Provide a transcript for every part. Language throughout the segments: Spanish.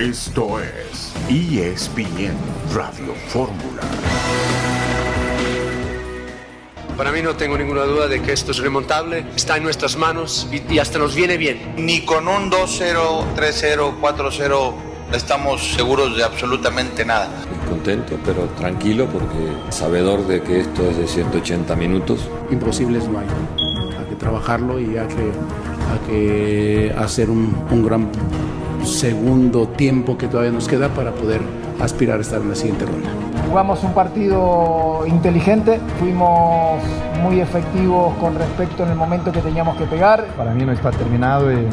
Esto es ESPN Radio Fórmula. Para mí no tengo ninguna duda de que esto es remontable, está en nuestras manos y, y hasta nos viene bien. Ni con un 2-0, 3-0, 4-0 estamos seguros de absolutamente nada. Contento, pero tranquilo porque sabedor de que esto es de 180 minutos. Imposibles no hay. Hay que trabajarlo y hay que, hay que hacer un, un gran segundo tiempo que todavía nos queda para poder aspirar a estar en la siguiente ronda. Jugamos un partido inteligente, fuimos muy efectivos con respecto en el momento que teníamos que pegar. Para mí no está terminado y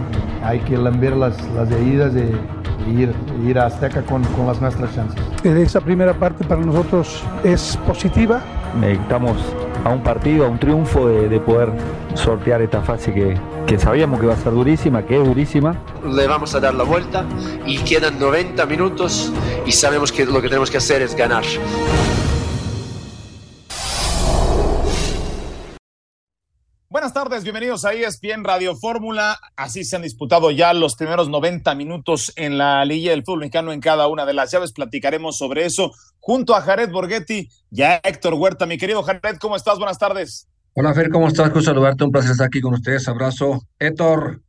hay que lamber las, las heridas y ir, ir a Azteca con, con las nuestras chances. Esa primera parte para nosotros es positiva. Necesitamos a un partido, a un triunfo de, de poder sortear esta fase que, que sabíamos que va a ser durísima, que es durísima. Le vamos a dar la vuelta y quedan 90 minutos y sabemos que lo que tenemos que hacer es ganar. Tardes, bienvenidos a ESPN Radio Fórmula. Así se han disputado ya los primeros 90 minutos en la Liga del Fútbol Mexicano en cada una de las llaves. Platicaremos sobre eso junto a Jared Borghetti y a Héctor Huerta. Mi querido Jared, ¿cómo estás? Buenas tardes. Hola Fer, ¿cómo estás? Quiero saludarte, un placer estar aquí con ustedes. Abrazo. Héctor.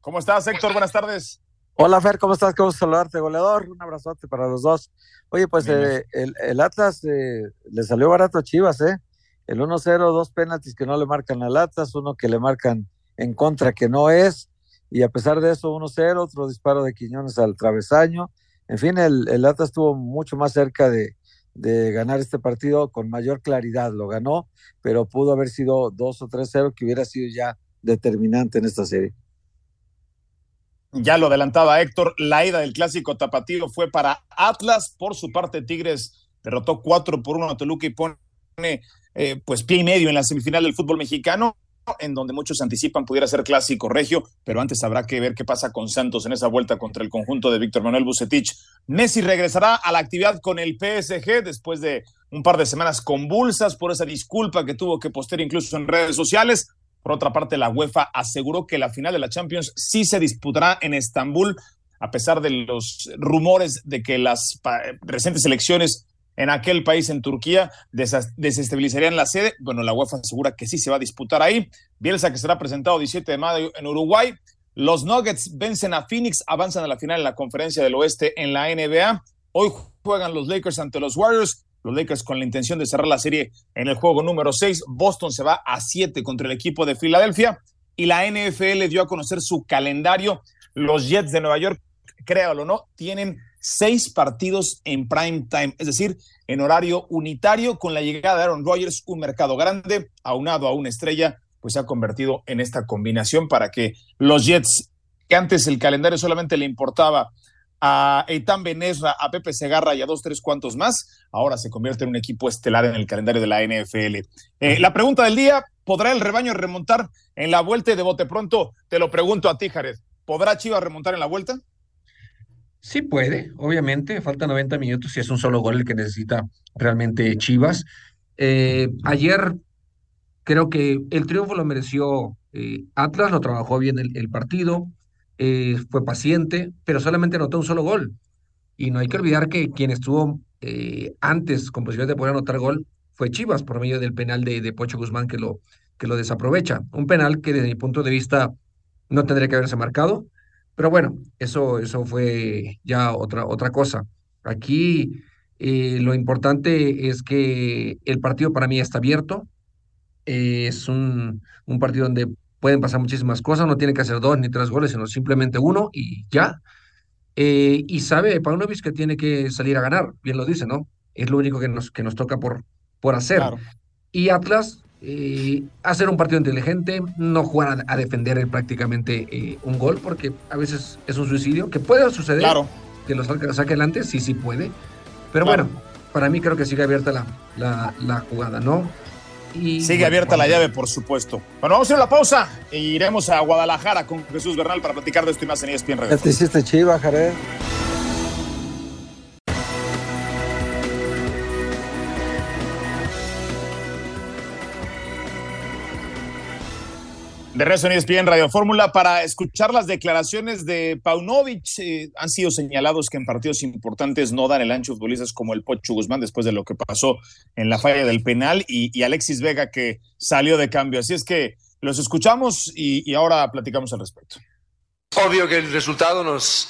¿Cómo estás, Héctor? Buenas tardes. Hola Fer, ¿cómo estás? ¿Cómo saludarte, goleador? Un abrazote para los dos. Oye, pues eh, el, el, Atlas eh, le salió barato a Chivas, ¿eh? El 1-0, dos penaltis que no le marcan al Atlas, uno que le marcan en contra que no es, y a pesar de eso 1-0, otro disparo de Quiñones al travesaño. En fin, el, el Atlas estuvo mucho más cerca de, de ganar este partido con mayor claridad. Lo ganó, pero pudo haber sido 2 o 3-0 que hubiera sido ya determinante en esta serie. Ya lo adelantaba Héctor, la ida del clásico tapatío fue para Atlas. Por su parte, Tigres derrotó 4 por 1 a Toluca y pone eh, pues pie y medio en la semifinal del fútbol mexicano en donde muchos anticipan pudiera ser clásico regio, pero antes habrá que ver qué pasa con Santos en esa vuelta contra el conjunto de Víctor Manuel Bucetich. Messi regresará a la actividad con el PSG después de un par de semanas convulsas por esa disculpa que tuvo que postear incluso en redes sociales. Por otra parte, la UEFA aseguró que la final de la Champions sí se disputará en Estambul, a pesar de los rumores de que las recientes elecciones en aquel país, en Turquía, desestabilizarían la sede. Bueno, la UEFA asegura que sí se va a disputar ahí. Bielsa que será presentado 17 de mayo en Uruguay. Los Nuggets vencen a Phoenix, avanzan a la final en la conferencia del oeste en la NBA. Hoy juegan los Lakers ante los Warriors. Los Lakers con la intención de cerrar la serie en el juego número 6. Boston se va a 7 contra el equipo de Filadelfia. Y la NFL dio a conocer su calendario. Los Jets de Nueva York, créalo o no, tienen seis partidos en prime time, es decir, en horario unitario, con la llegada de Aaron Rodgers, un mercado grande, aunado a una estrella, pues se ha convertido en esta combinación para que los Jets, que antes el calendario solamente le importaba a Eitan Benesra, a Pepe Segarra y a dos, tres cuantos más, ahora se convierte en un equipo estelar en el calendario de la NFL. Eh, la pregunta del día, ¿podrá el rebaño remontar en la vuelta de bote pronto? Te lo pregunto a ti, Jared. ¿Podrá Chivas remontar en la vuelta? Sí puede, obviamente, falta 90 minutos y es un solo gol el que necesita realmente Chivas. Eh, ayer creo que el triunfo lo mereció eh, Atlas, lo trabajó bien el, partido, eh, fue paciente, pero solamente anotó un solo gol. Y no hay que olvidar que quien estuvo antes con posibilidad de poder anotar gol fue Chivas por medio del penal de, de Pocho Guzmán que lo, que lo desaprovecha. Un penal que desde mi punto de vista no tendría que haberse marcado pero bueno, eso, eso fue ya otra, otra cosa. Aquí eh, lo importante es que el partido para mí está abierto. Eh, es un, un partido donde pueden pasar muchísimas cosas. No tiene que hacer dos ni tres goles, sino simplemente uno y ya. Eh, y sabe Paunovic que tiene que salir a ganar, bien lo dice, ¿no? Es lo único que nos, que nos toca por, por hacer. Claro. Y Atlas eh, hacer un partido inteligente, no jugar a, a defender prácticamente eh, un gol, porque a veces es un suicidio, que puede suceder, claro. que lo saque, saque, adelante, sí, sí puede, pero claro. bueno, para mí creo que sigue abierta la, la, la jugada, ¿no? Y, sigue bueno, abierta bueno. la llave, por supuesto. Bueno, vamos a ir a la pausa e iremos a Guadalajara con Jesús Bernal para platicar de esto y más en ESPN te hiciste chiva, Jared. De resto en ESPN Radio Fórmula para escuchar las declaraciones de Paunovic. Eh, han sido señalados que en partidos importantes no dan el ancho futbolistas como el Pocho Guzmán después de lo que pasó en la falla del penal y, Alexis Vega que salió de cambio. Así es que los escuchamos y, ahora platicamos al respecto. Obvio que el resultado nos,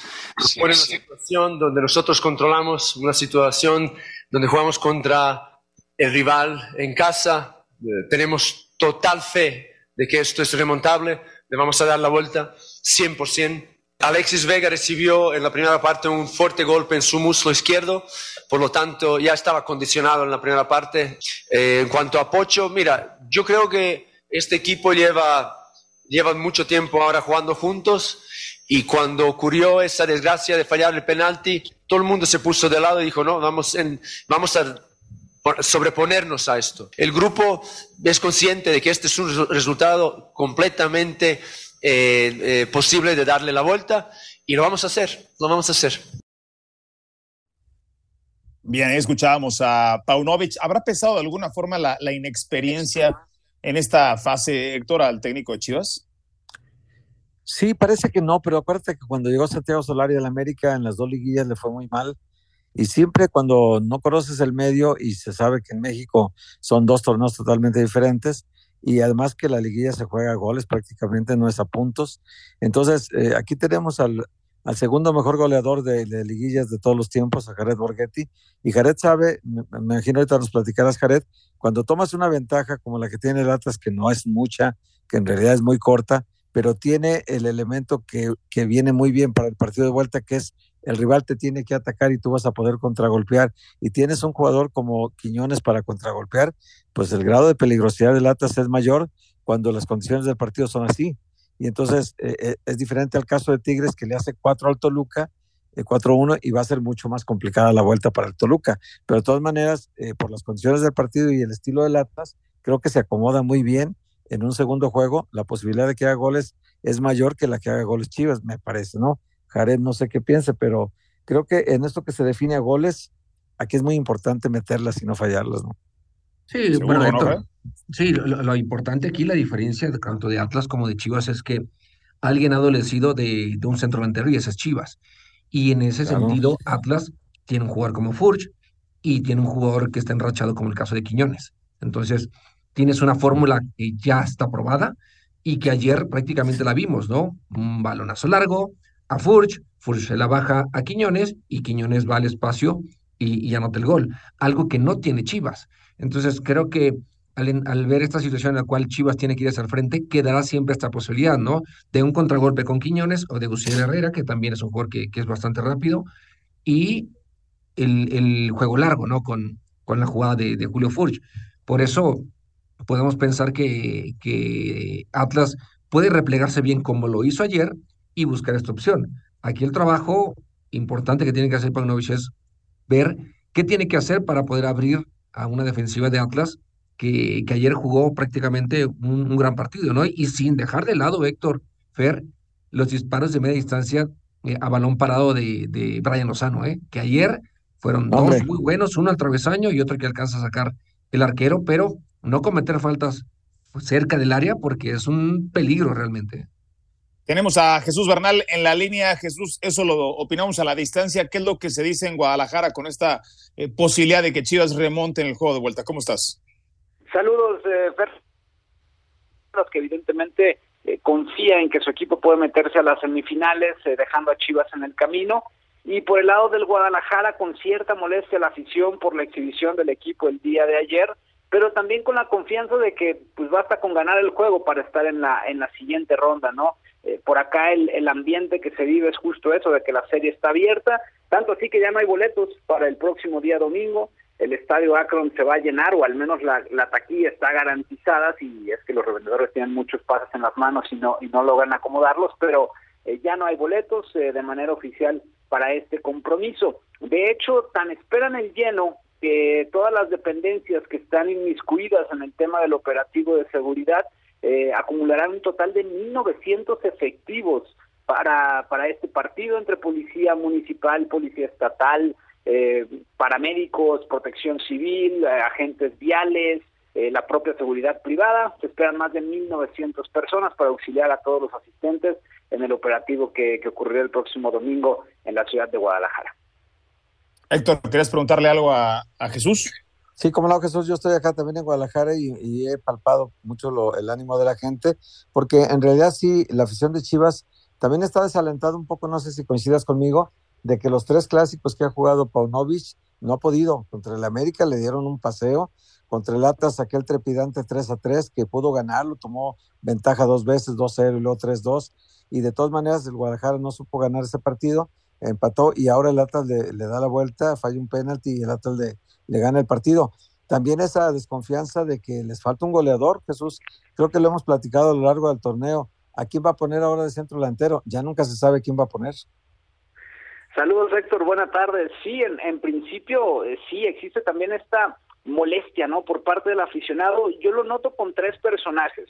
pone en una situación donde nosotros controlamos, una situación donde jugamos contra el rival en casa. Eh, tenemos total fe de que esto es remontable, le vamos a dar la vuelta 100%. Alexis Vega recibió en la primera parte un fuerte golpe en su muslo izquierdo, por lo tanto ya estaba condicionado en la primera parte. Eh, en cuanto a Pocho, mira, yo creo que este equipo lleva, lleva mucho tiempo ahora jugando juntos y cuando ocurrió esa desgracia de fallar el penalti, todo el mundo se puso de lado y dijo, no, vamos, vamos a sobreponernos a esto. El grupo es consciente de que este es un resultado completamente eh, eh, posible de darle la vuelta y lo vamos a hacer, lo vamos a hacer. Bien, escuchábamos a Paunovic. ¿Habrá pesado de alguna forma la, la inexperiencia en esta fase, Héctor, al técnico de Chivas? Sí, parece que no, pero acuérdate que cuando llegó Santiago Solari la América en las dos liguillas le fue muy mal y siempre cuando no conoces el medio y se sabe que en México son dos torneos totalmente diferentes y además que la liguilla se juega a goles, prácticamente no es a puntos. Entonces, eh, aquí tenemos al, segundo mejor goleador de, liguillas de todos los tiempos, a Jared Borghetti. Y Jared sabe, me, imagino ahorita nos platicarás, Jared, cuando tomas una ventaja como la que tiene el Atlas, que no es mucha, que en realidad es muy corta, pero tiene el elemento que, que viene muy bien para el partido de vuelta, que es el rival te tiene que atacar y tú vas a poder contragolpear y tienes un jugador como Quiñones para contragolpear, pues el grado de peligrosidad del Atlas es mayor cuando las condiciones del partido son así. Y entonces eh, eh, es diferente al caso de Tigres que le hace 4 al Toluca, 4-1 eh, y va a ser mucho más complicada la vuelta para el Toluca. Pero de todas maneras, por las condiciones del partido y el estilo del Atlas, creo que se acomoda muy bien en un segundo juego. La posibilidad de que haga goles es mayor que la que haga goles Chivas, me parece, ¿no? Jared no sé qué piense, pero creo que en esto que se define a goles, aquí es muy importante meterlas y no fallarlas, ¿no? Sí, bueno, sí, lo, importante aquí, la diferencia tanto de Atlas como de Chivas es que alguien ha adolecido de, de un centro delantero y ese es Chivas. Y en ese sentido, Atlas tiene un jugador como Furch y tiene un jugador que está enrachado como el caso de Quiñones. Entonces, tienes una fórmula que ya está probada y que ayer prácticamente la vimos, ¿no? Un balonazo largo, a Furch, Furch se la baja a Quiñones y Quiñones va al espacio y, anota el gol, algo que no tiene Chivas. Entonces creo que al, ver esta situación en la cual Chivas tiene que ir hacia el frente, quedará siempre esta posibilidad, ¿no? De un contragolpe con Quiñones o de Gustavo Herrera, que también es un jugador que, es bastante rápido, y el, juego largo, ¿no? Con, con la jugada de, Julio Furch. Por eso podemos pensar que Atlas puede replegarse bien como lo hizo ayer y buscar esta opción. Aquí el trabajo importante que tiene que hacer Pagnovich es ver qué tiene que hacer para poder abrir a una defensiva de Atlas que, que ayer jugó prácticamente un, gran partido, ¿no? Y sin dejar de lado, Héctor, Fer, los disparos de media distancia eh, a balón parado de, de Brian Lozano, ¿eh? Que ayer fueron dos muy buenos, uno al travesaño y otro que alcanza a sacar el arquero, pero no cometer faltas cerca del área porque es un peligro realmente. Tenemos a Jesús Bernal en la línea. Jesús, eso lo opinamos a la distancia. ¿Qué es lo que se dice en Guadalajara con esta eh, posibilidad de que Chivas remonte en el juego de vuelta? ¿Cómo estás? Saludos, eh, Fer. Que evidentemente eh, confía en que su equipo puede meterse a las semifinales, eh, dejando a Chivas en el camino. Y por el lado del Guadalajara, con cierta molestia la afición por la exhibición del equipo el día de ayer, pero también con la confianza de que pues basta con ganar el juego para estar en la en la siguiente ronda, ¿no? Eh, por acá el, el ambiente que se vive es justo eso, de que la serie está abierta, tanto así que ya no hay boletos para el próximo día domingo, el estadio Akron se va a llenar o al menos la, la taquilla está garantizada si es que los revendedores tienen muchos pases en las manos y no, y no logran acomodarlos, pero eh, ya no hay boletos eh, de manera oficial para este compromiso. De hecho, tan esperan el lleno que todas las dependencias que están inmiscuidas en el tema del operativo de seguridad eh, acumularán un total de 1.900 efectivos para, para este partido entre policía municipal, policía estatal, eh, paramédicos, protección civil, eh, agentes viales, eh, la propia seguridad privada. Se esperan más de 1.900 personas para auxiliar a todos los asistentes en el operativo que, que ocurrirá el próximo domingo en la ciudad de Guadalajara. Héctor, ¿querías preguntarle algo a, a Jesús? Sí, como no, Jesús, yo estoy acá también en Guadalajara y, he palpado mucho lo, el ánimo de la gente, porque en realidad sí, la afición de Chivas también está desalentada un poco, no sé si coincidas conmigo, de que los tres clásicos que ha jugado Paunovic no ha podido. Contra el América le dieron un paseo, contra el Atlas aquel trepidante 3 a 3 que pudo ganarlo, tomó ventaja dos veces, 2-0 y luego 3-2, y de todas maneras el Guadalajara no supo ganar ese partido, empató y ahora el Atlas le, le da la vuelta, falla un penalti y el Atlas le, le gana el partido. También esa desconfianza de que les falta un goleador, Jesús, creo que lo hemos platicado a lo largo del torneo. ¿A quién va a poner ahora de centro delantero? Ya nunca se sabe quién va a poner. Saludos, Héctor. Buenas tardes. Sí, en, principio, eh, sí, existe también esta molestia, ¿no? Por parte del aficionado. Yo lo noto con tres personajes.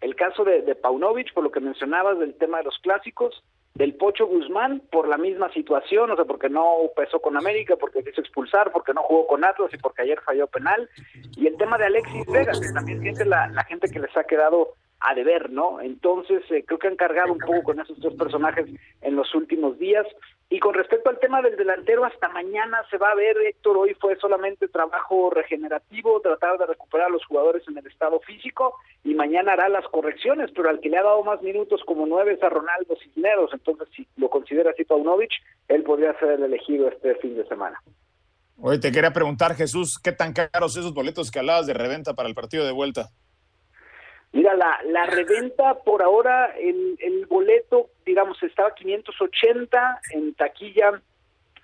El caso de, de Paunovic, por lo que mencionabas del tema de los clásicos, del Pocho Guzmán por la misma situación, o sea, porque no pesó con América, porque quiso expulsar, porque no jugó con Atlas y porque ayer falló penal. Y el tema de Alexis Vega, que también siente la, la gente que les ha quedado a deber, ¿no? Entonces, eh, creo que han cargado un poco con esos tres personajes en los últimos días. Y con respecto al tema del delantero, hasta mañana se va a ver, Héctor, hoy fue solamente trabajo regenerativo, tratar de recuperar a los jugadores en el estado físico y mañana hará las correcciones, pero al que le ha dado más minutos como nueve es a Ronaldo Cisneros, entonces si lo considera así Paunovic, él podría ser el elegido este fin de semana. Oye, te quería preguntar, Jesús, ¿qué tan caros esos boletos que hablabas de reventa para el partido de vuelta? Mira, la, la reventa por ahora, el, el boleto, digamos, estaba 580 en taquilla,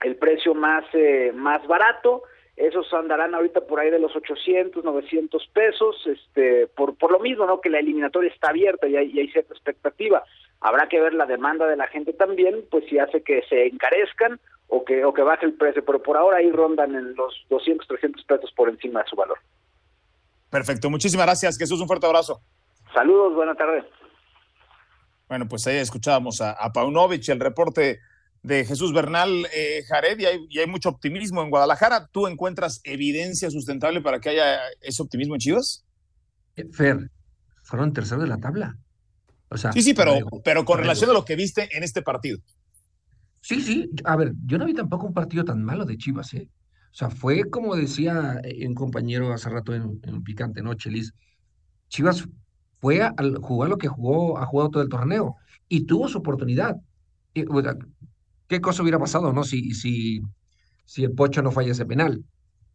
el precio más, eh, más barato. Esos andarán ahorita por ahí de los 800, 900 pesos, este, por, por lo mismo, ¿no? Que la eliminatoria está abierta y hay, y hay cierta expectativa. Habrá que ver la demanda de la gente también, pues si hace que se encarezcan o que, o que baje el precio, pero por ahora ahí rondan en los 200, 300 pesos por encima de su valor. Perfecto, muchísimas gracias, Jesús, un fuerte abrazo. Saludos, buenas tardes. Bueno, pues ahí escuchábamos a, a Paunovic, el reporte de Jesús Bernal eh, Jared, y hay, y hay, mucho optimismo en Guadalajara. ¿Tú encuentras evidencia sustentable para que haya ese optimismo en Chivas? Fer, fueron terceros de la tabla. O sea, sí, sí, pero, pero con relación a lo que viste en este partido. Sí, sí. A ver, yo no vi tampoco un partido tan malo de Chivas, ¿eh? O sea, fue como decía un compañero hace rato en, en picante, ¿no, Chelis? Chivas fue a, a jugar lo que jugó, ha jugado todo el torneo y tuvo su oportunidad. ¿Qué cosa hubiera pasado, no? Si, si, si el Pocho no falla ese penal.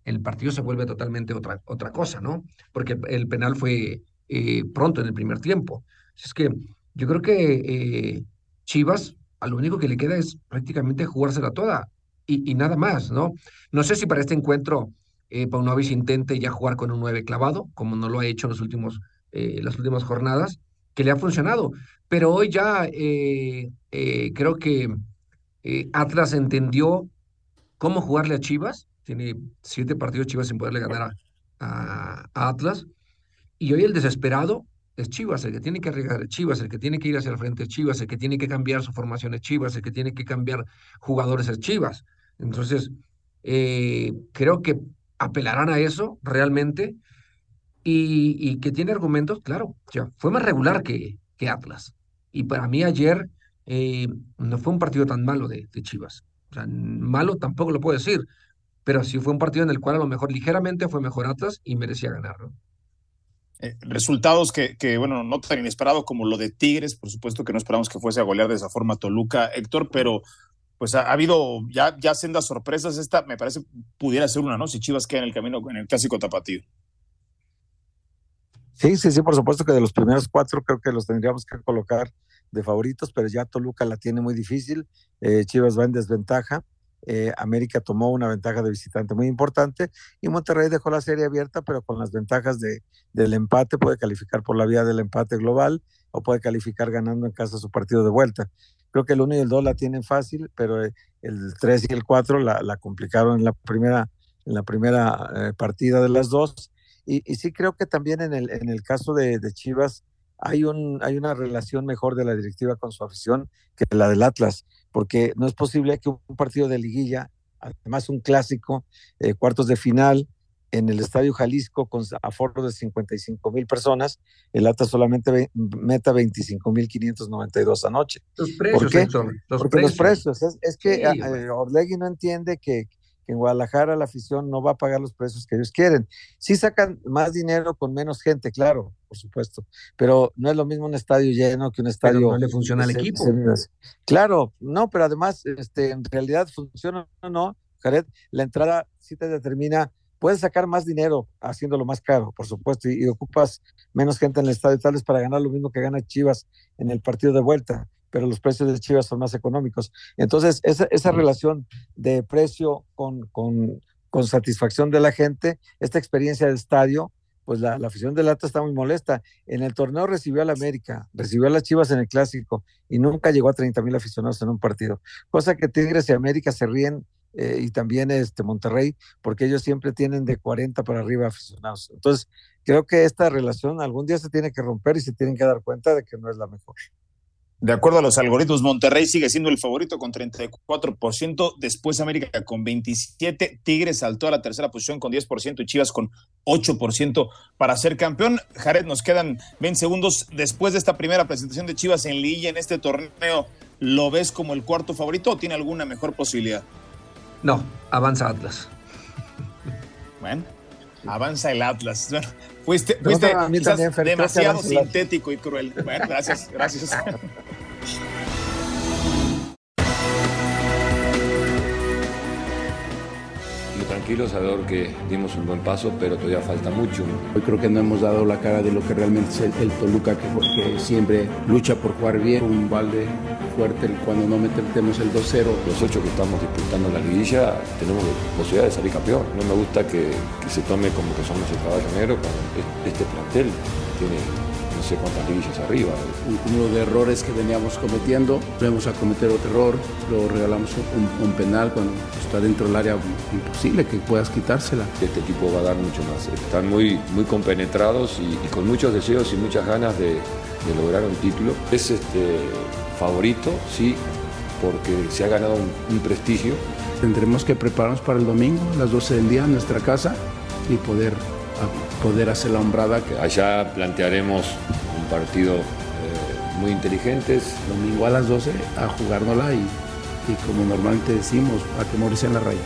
El partido se vuelve totalmente otra, otra cosa, ¿no? Porque el penal fue eh, pronto en el primer tiempo. Es que yo creo que eh, Chivas, a lo único que le queda es prácticamente jugársela toda y, y nada más, ¿no? No sé si para este encuentro eh, Paunovic intente ya jugar con un 9 clavado, como no lo ha hecho en los últimos eh, las últimas jornadas, que le ha funcionado. Pero hoy ya eh, eh, creo que Atlas entendió cómo jugarle a Chivas. Tiene siete partidos Chivas sin poderle ganar a, Atlas. Y hoy el desesperado es Chivas, el que tiene que arriesgar es Chivas, el que tiene que ir hacia el frente es Chivas, el que tiene que cambiar su formación es Chivas, el que tiene que cambiar jugadores es Chivas. Entonces, creo que apelarán a eso realmente y, que tiene argumentos, claro, ya fue más regular que, Atlas. Y para mí ayer eh, no fue un partido tan malo de, Chivas. O sea, malo tampoco lo puedo decir, pero sí fue un partido en el cual a lo mejor ligeramente fue mejor Atlas y merecía ganar. ¿no? Eh, resultados que, que, bueno, no tan inesperados como lo de Tigres, por supuesto que no esperamos que fuese a golear de esa forma Toluca, Héctor, pero pues ha, ha, habido ya, ya sendas sorpresas. Esta me parece pudiera ser una, ¿no? Si Chivas queda en el camino en el clásico tapatío. Sí, sí, sí, por supuesto que de los primeros cuatro creo que los tendríamos que colocar de favoritos, pero ya Toluca la tiene muy difícil, eh, Chivas va en desventaja, eh, América tomó una ventaja de visitante muy importante y Monterrey dejó la serie abierta, pero con las ventajas de, del empate puede calificar por la vía del empate global o puede calificar ganando en casa su partido de vuelta. Creo que el 1 y el 2 la tienen fácil, pero el 3 y el 4 la, complicaron en la primera, en la primera eh, partida de las dos. Y, y, sí creo que también en el, en el caso de, de, Chivas hay, un, hay una relación mejor de la directiva con su afición que la del Atlas, porque no es posible que un partido de liguilla, además un clásico, eh, cuartos de final, en el Estadio Jalisco con aforo de 55 mil personas, el Atlas solamente meta 25 mil 592 anoche. Los precios, ¿Por qué? los Porque precios. los precios. Es, es que Sí, eh, bueno. Orlegui no entiende que, que en Guadalajara la afición no va a pagar los precios que ellos quieren. Sí sacan más dinero con menos gente, claro, por supuesto, pero no es lo mismo un estadio lleno que un estadio. no le funciona al equipo. se- claro, no, pero además, este, en realidad funciona o no, Jared, la entrada sí te determina, puedes sacar más dinero haciéndolo más caro, por supuesto, y, y ocupas menos gente en el estadio, tal vez para ganar lo mismo que gana Chivas en el partido de vuelta, pero los precios de Chivas son más económicos. Entonces, esa, esa relación de precio con, con, con satisfacción de la gente, esta experiencia de estadio, pues la, la afición del Atlas está muy molesta. En el torneo recibió a la América, recibió a las Chivas en el Clásico y nunca llegó a 30 mil aficionados en un partido. Cosa que Tigres y América se ríen eh, y también este Monterrey, porque ellos siempre tienen de 40 para arriba aficionados. Entonces, creo que esta relación algún día se tiene que romper y se tienen que dar cuenta de que no es la mejor. De acuerdo a los algoritmos, Monterrey sigue siendo el favorito con 34%, después América con 27%, Tigres saltó a la tercera posición con 10% y Chivas con 8% para ser campeón. Jared, nos quedan 20 segundos. Después de esta primera presentación de Chivas en Lilla en este torneo, ¿lo ves como el cuarto favorito o tiene alguna mejor posibilidad? No, avanza Atlas. Bueno, avanza el Atlas. Bueno, fuiste, fuiste quizás también, demasiado sintético y cruel. Bueno, gracias, gracias. Y tranquilo, sabedor que dimos un buen paso, pero todavía falta mucho. Hoy creo que no hemos dado la cara de lo que realmente es el, el Toluca, que, que siempre lucha por jugar bien, un balde fuerte cuando no metemos el 2-0. Los ocho que estamos disputando la liguilla tenemos posibilidad de salir campeón. No me gusta que, que se tome como que somos el caballo negro cuando es- este plantel tiene no sé cuántas liguillas arriba. un cúmulo de errores que veníamos cometiendo. Vamos a cometer otro error, luego regalamos un, un penal cuando está dentro del área imposible que puedas quitársela. Este equipo va a dar mucho más. Están muy, muy compenetrados y, y con muchos deseos y muchas ganas de, de lograr un título. Es este favorito, sí, porque se ha ganado un, un prestigio. Tendremos que prepararnos para el domingo a las 12 del día en nuestra casa y poder, poder hacer la hombrada. Allá plantearemos un partido eh, muy inteligentes. Domingo a las 12 a jugárnosla y, y como normalmente decimos, a que morirse en la raya.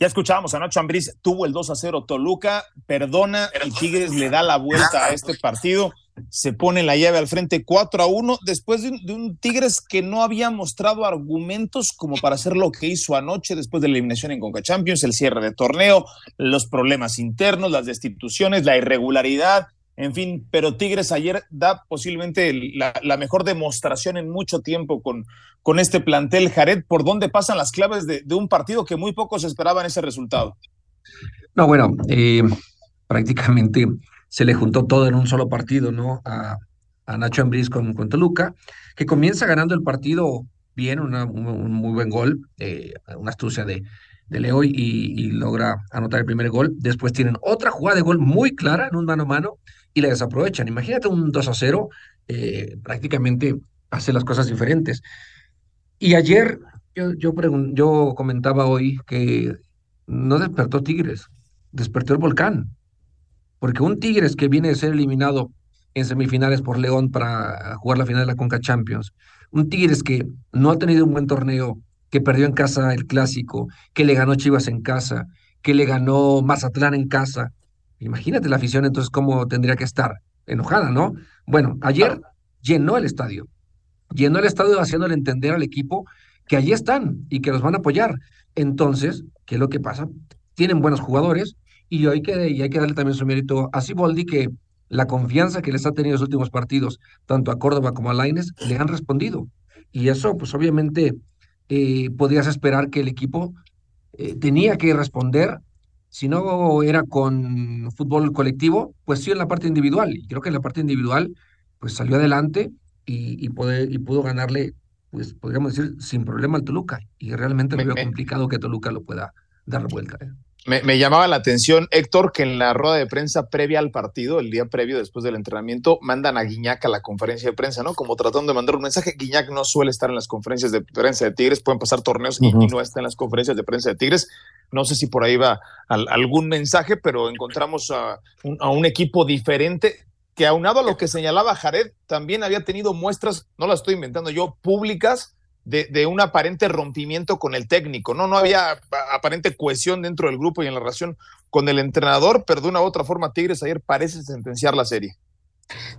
Ya escuchábamos a Nacho tuvo el 2 a 0 Toluca, perdona y Tigres le da la vuelta a este partido, se pone la llave al frente 4 a 1 después de un, Tigres que no había mostrado argumentos como para hacer lo que hizo anoche después de la eliminación en Conca Champions, el cierre de torneo, los problemas internos, las destituciones, la irregularidad, en fin, pero Tigres ayer da posiblemente la, mejor demostración en mucho tiempo con, con este plantel. Jared, ¿por dónde pasan las claves de, de un partido que muy pocos esperaban ese resultado? No, bueno, eh, prácticamente se le juntó todo en un solo partido, ¿no? A, a Nacho Ambriz con, con Toluca, que comienza ganando el partido bien, un, muy buen gol, eh, una astucia de, de Leo y, logra anotar el primer gol. Después tienen otra jugada de gol muy clara en un mano a mano y la desaprovechan. Imagínate un 2 a 0, eh, prácticamente hace las cosas diferentes. Y ayer yo, yo, yo comentaba hoy que no despertó Tigres, despertó el volcán. Porque un Tigres que viene de ser eliminado en semifinales por León para jugar la final de la Conca Champions, un Tigres que no ha tenido un buen torneo, que perdió en casa el clásico, que le ganó Chivas en casa, que le ganó Mazatlán en casa. Imagínate la afición entonces cómo tendría que estar, enojada, ¿no? Bueno, ayer llenó el estadio, llenó el estadio haciéndole entender al equipo que allí están y que los van a apoyar. Entonces, ¿qué es lo que pasa? Tienen buenos jugadores y hay que, y hay que darle también su mérito a Siboldi, que la confianza que les ha tenido en los últimos partidos, tanto a Córdoba como a Laines, le han respondido. Y eso, pues obviamente, eh, podrías esperar que el equipo eh, tenía que responder, si no era con fútbol colectivo, pues sí en la parte individual. Y creo que en la parte individual, pues salió adelante y, y, puede- y pudo ganarle, pues podríamos decir, sin problema al Toluca. Y realmente lo veo complicado que Toluca lo pueda dar vuelta. ¿eh? Me, llamaba la atención, Héctor, que en la rueda de prensa previa al partido, el día previo después del entrenamiento, mandan a Guiñac a la conferencia de prensa, ¿no? Como tratando de mandar un mensaje. Guiñac no suele estar en las conferencias de prensa de Tigres, pueden pasar torneos y, no está en las conferencias de prensa de Tigres. No sé si por ahí va algún mensaje, pero encontramos a un, equipo diferente que aunado a lo que señalaba Jared, también había tenido muestras, no las estoy inventando yo, públicas de, un aparente rompimiento con el técnico, ¿no? No había aparente cohesión dentro del grupo y en la relación con el entrenador, pero de una u otra forma Tigres ayer parece sentenciar la serie.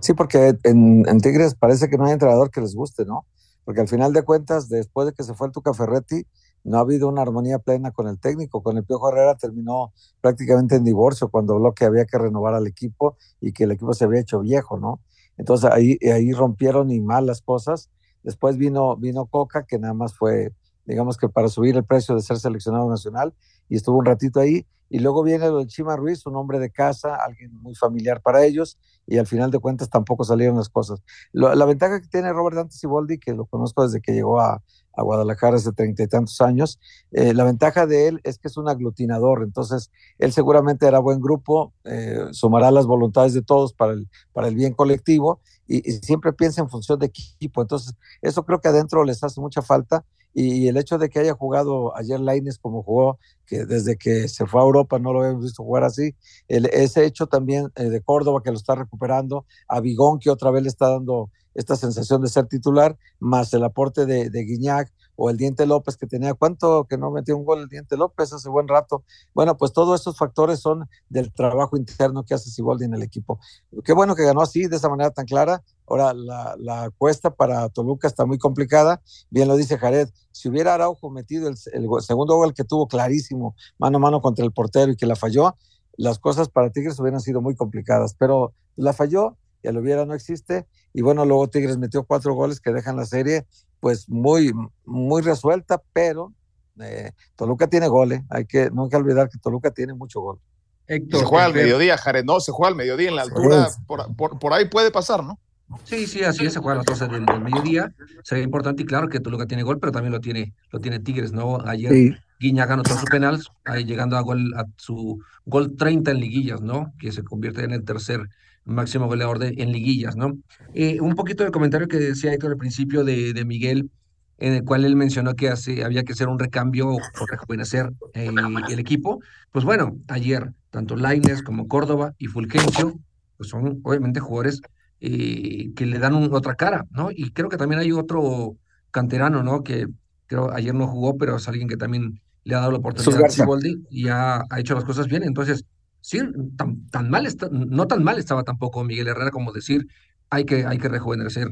Sí, porque en, Tigres parece que no hay entrenador que les guste, ¿no? Porque al final de cuentas, después de que se fue el Tuca Ferretti, no ha habido una armonía plena con el técnico. Con el Piojo Herrera terminó prácticamente en divorcio cuando habló que había que renovar al equipo y que el equipo se había hecho viejo, ¿no? Entonces ahí, ahí rompieron y mal las cosas Después vino, vino Coca, que nada más fue, digamos que para subir el precio de ser seleccionado nacional, y estuvo un ratito ahí. Y luego viene el Chima Ruiz, un hombre de casa, alguien muy familiar para ellos, y al final de cuentas tampoco salieron las cosas. la ventaja que tiene Robert Dante Siboldi, que lo conozco desde que llegó a, a Guadalajara hace treinta y tantos años. Eh, la ventaja de él es que es un aglutinador, entonces él seguramente hará buen grupo, eh, sumará las voluntades de todos para el, para el bien colectivo y, siempre piensa en función de equipo. Entonces, eso creo que adentro les hace mucha falta y, el hecho de que haya jugado ayer Laines como jugó, que desde que se fue a Europa no lo habíamos visto jugar así, ese hecho también eh, de Córdoba que lo está recuperando, a Bigón que otra vez le está dando esta sensación de ser titular, más el aporte de, de Guiñac o el Diente López que tenía, ¿cuánto que no metió un gol el Diente López hace buen rato? Bueno, pues todos estos factores son del trabajo interno que hace Siboldi en el equipo. Qué bueno que ganó así, de esa manera tan clara. Ahora la, la cuesta para Toluca está muy complicada. Bien lo dice Jared, si hubiera Araujo metido el, el segundo gol que tuvo clarísimo, mano a mano contra el portero y que la falló, las cosas para Tigres hubieran sido muy complicadas, pero la falló y lo hubiera no existe. Y bueno, luego Tigres metió cuatro goles que dejan la serie pues muy, muy resuelta, pero eh, Toluca tiene goles. ¿eh? Hay que, no hay que olvidar que Toluca tiene mucho gol. se juega al mediodía, Jared, no, se juega al mediodía en la altura, por, por, ahí puede pasar, ¿no? Sí, sí, así es, se juega a las 12 del, mediodía. Sería importante y claro que Toluca tiene gol, pero también lo tiene, lo tiene Tigres, ¿no? Ayer sí. Guiña ganó todos sus penales, ahí llegando a, gol, a su gol 30 en liguillas, ¿no? Que se convierte en el tercer máximo goleador de, en liguillas, ¿no? Eh, un poquito del comentario que decía Héctor al principio de, de Miguel, en el cual él mencionó que hace, había que hacer un recambio o rejuvenecer eh, el equipo. Pues bueno, ayer tanto Laines como Córdoba y Fulgencio, pues son obviamente jugadores eh, que le dan otra cara, ¿no? Y creo que también hay otro canterano, ¿no? Que creo ayer no jugó, pero es alguien que también le ha dado la oportunidad a Siboldi y ha, ha hecho las cosas bien. Entonces, sí, tan, tan mal está, no tan mal estaba tampoco Miguel Herrera como decir hay que, hay que rejuvenecer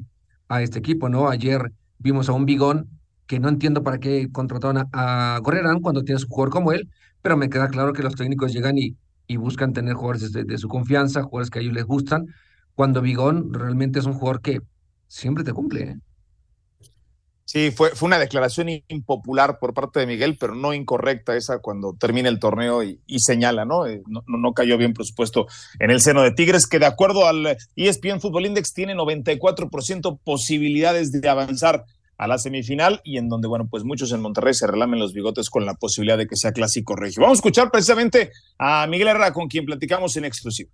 a este equipo, ¿no? Ayer vimos a un Bigón que no entiendo para qué contrataron a, a cuando tienes un jugador como él, pero me queda claro que los técnicos llegan y, y buscan tener jugadores de, de, su confianza, jugadores que a ellos les gustan, cuando Bigón realmente es un jugador que siempre te cumple, ¿eh? Sí, fue, fue una declaración impopular por parte de Miguel, pero no incorrecta esa cuando termina el torneo y, señala, eh, ¿no? ¿no? ¿no? cayó bien, por supuesto, en el seno de Tigres, que de acuerdo al ESPN Football Index tiene 94% posibilidades de avanzar a la semifinal y en donde, bueno, pues muchos en Monterrey se relamen los bigotes con la posibilidad de que sea clásico regio. Vamos a escuchar precisamente a Miguel Herrera, con quien platicamos en exclusivo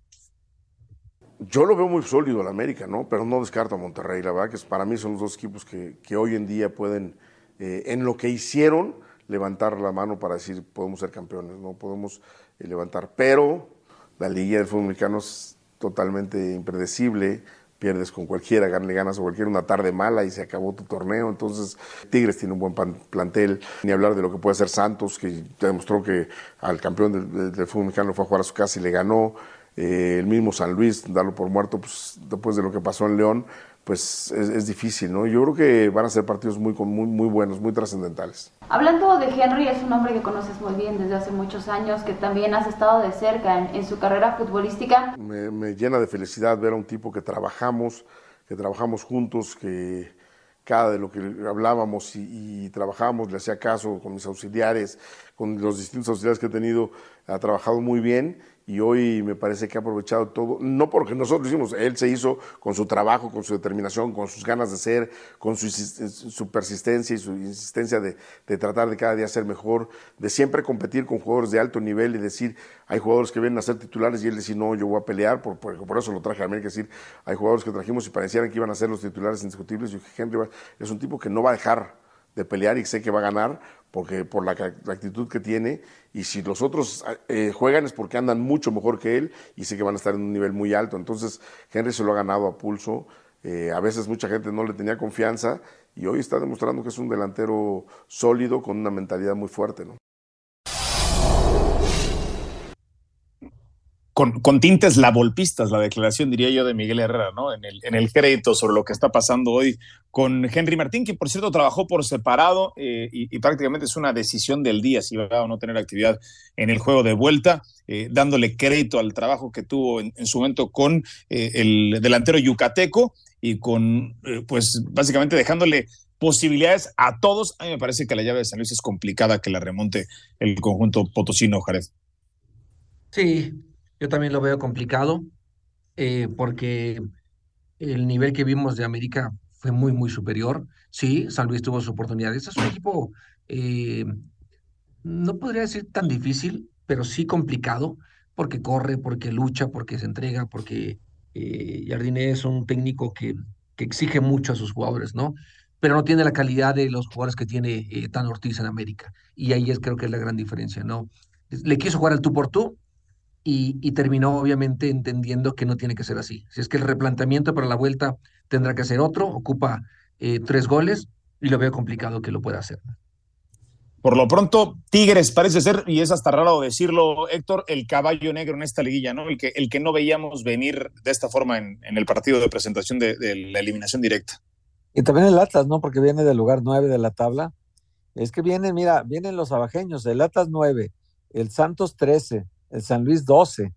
yo lo veo muy sólido al América, ¿no? Pero no descarto a Monterrey. La verdad que para mí son los dos equipos que, que hoy en día pueden, eh, en lo que hicieron, levantar la mano para decir podemos ser campeones, no podemos eh, levantar. Pero la Liga del Fútbol Mexicano es totalmente impredecible. Pierdes con cualquiera, ganas a cualquiera una tarde mala y se acabó tu torneo. Entonces, Tigres tiene un buen plantel. Ni hablar de lo que puede hacer Santos, que demostró que al campeón del, del fútbol mexicano fue a jugar a su casa y le ganó. Eh, el mismo San Luis, darlo por muerto, pues después de lo que pasó en León, pues es, difícil, ¿no? Yo creo que van a ser partidos muy, muy, muy buenos, muy trascendentales. Hablando de Henry, es un hombre que conoces muy bien desde hace muchos años, que también has estado de cerca en, su carrera futbolística. Me, llena de felicidad ver a un tipo que trabajamos, que trabajamos juntos, que cada de lo que hablábamos y, y trabajábamos, le hacía caso con mis auxiliares, con los distintos auxiliares que he tenido, ha trabajado muy bien y hoy me parece que ha aprovechado todo, no porque nosotros hicimos, él se hizo con su trabajo, con su determinación, con sus ganas de ser, con su, su persistencia y su insistencia de, de, tratar de cada día ser mejor, de siempre competir con jugadores de alto nivel y decir, hay jugadores que vienen a ser titulares y él decir, no, yo voy a pelear, por, por, por eso lo traje a América, es decir, hay jugadores que trajimos y parecieran que iban a ser los titulares indiscutibles, y Henry es un tipo que no va a dejar de pelear y sé que va a ganar porque por la, actitud que tiene y si los otros eh, juegan es porque andan mucho mejor que él y sé que van a estar en un nivel muy alto. Entonces Henry se lo ha ganado a pulso. Eh, a veces mucha gente no le tenía confianza y hoy está demostrando que es un delantero sólido con una mentalidad muy fuerte. ¿no? Con, tintes lavolpistas la declaración, diría yo, de Miguel Herrera, ¿no? En el, crédito sobre lo que está pasando hoy con Henry Martín, que por cierto trabajó por separado eh, y, prácticamente es una decisión del día si va o no tener actividad en el juego de vuelta, eh, dándole crédito al trabajo que tuvo en, su momento con eh, el delantero yucateco y con, pues básicamente dejándole posibilidades a todos. A mí me parece que la llave de San Luis es complicada que la remonte el conjunto potosino, Jared. Sí, yo también lo veo complicado eh, porque el nivel que vimos de América fue muy, muy superior. Sí, San Luis tuvo su oportunidad. Este es un equipo, eh, no podría decir tan difícil, pero sí complicado, porque corre, porque lucha, porque se entrega, porque eh, Jardine es un técnico que, que exige mucho a sus jugadores, ¿no? Pero no tiene la calidad de los jugadores que tiene eh, Ortiz en América. Y ahí es creo que es la gran diferencia, ¿no? Le quiso jugar al tú por tú, y, terminó obviamente entendiendo que no tiene que ser así. Si es que el replanteamiento para la vuelta tendrá que ser otro, ocupa eh, tres goles y lo veo complicado que lo pueda hacer. Por lo pronto, Tigres parece ser, y es hasta raro decirlo, Héctor, el caballo negro en esta liguilla, ¿no? El que, el que no veíamos venir de esta forma en, el partido de presentación de, de, la eliminación directa. Y también el Atlas, ¿no? Porque viene del lugar nueve de la tabla. Es que vienen, mira, vienen los abajeños, el Atlas 9, el Santos 13, el San Luis 12.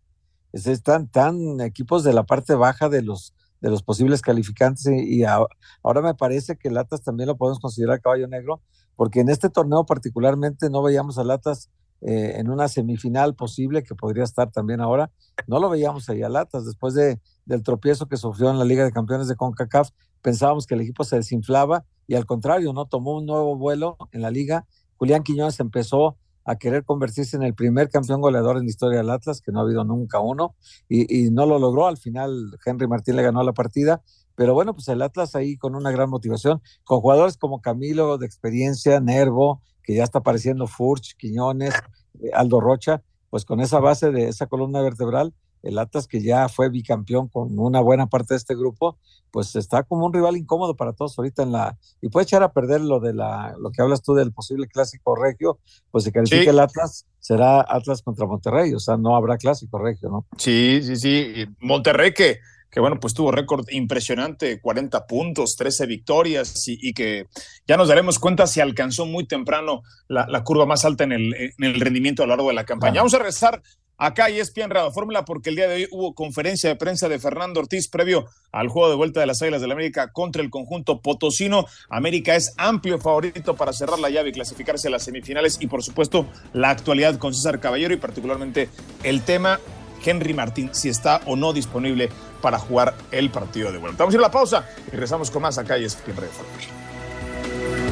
están tan equipos de la parte baja de los, de los posibles calificantes y, ahora me parece que Latas también lo podemos considerar caballo negro, porque en este torneo particularmente no veíamos a Latas eh, en una semifinal posible que podría estar también ahora. No lo veíamos ahí a Latas después de, del tropiezo que sufrió en la Liga de Campeones de CONCACAF. Pensábamos que el equipo se desinflaba y al contrario, no tomó un nuevo vuelo en la liga. Julián Quiñones empezó a querer convertirse en el primer campeón goleador en la historia del Atlas, que no ha habido nunca uno, y, no lo logró. Al final, Henry Martín le ganó la partida, pero bueno, pues el Atlas ahí con una gran motivación, con jugadores como Camilo de experiencia, Nervo, que ya está apareciendo Furch, Quiñones, eh, Aldo Rocha, pues con esa base de esa columna vertebral, el Atlas que ya fue bicampeón con una buena parte de este grupo, pues está como un rival incómodo para todos ahorita en la y puede echar a perder lo de la lo que hablas tú del posible clásico regio, pues si califica el Atlas será Atlas contra Monterrey, o sea, no habrá clásico regio, ¿no? Sí, sí, sí, Monterrey que que bueno, pues tuvo récord impresionante, 40 puntos, 13 victorias y, que ya nos daremos cuenta si alcanzó muy temprano la, curva más alta en el, en el, rendimiento a lo largo de la campaña. Vamos a regresar acá y es bien Radio Fórmula porque el día de hoy hubo conferencia de prensa de Fernando Ortiz previo al juego de vuelta de las Águilas del la América contra el conjunto potosino. América es amplio favorito para cerrar la llave y clasificarse a las semifinales y por supuesto la actualidad con César Caballero y particularmente el tema Henry Martín, si está o no disponible para jugar el partido de vuelta. Vamos a ir a la pausa y regresamos con más acá y es bien Radio Fórmula.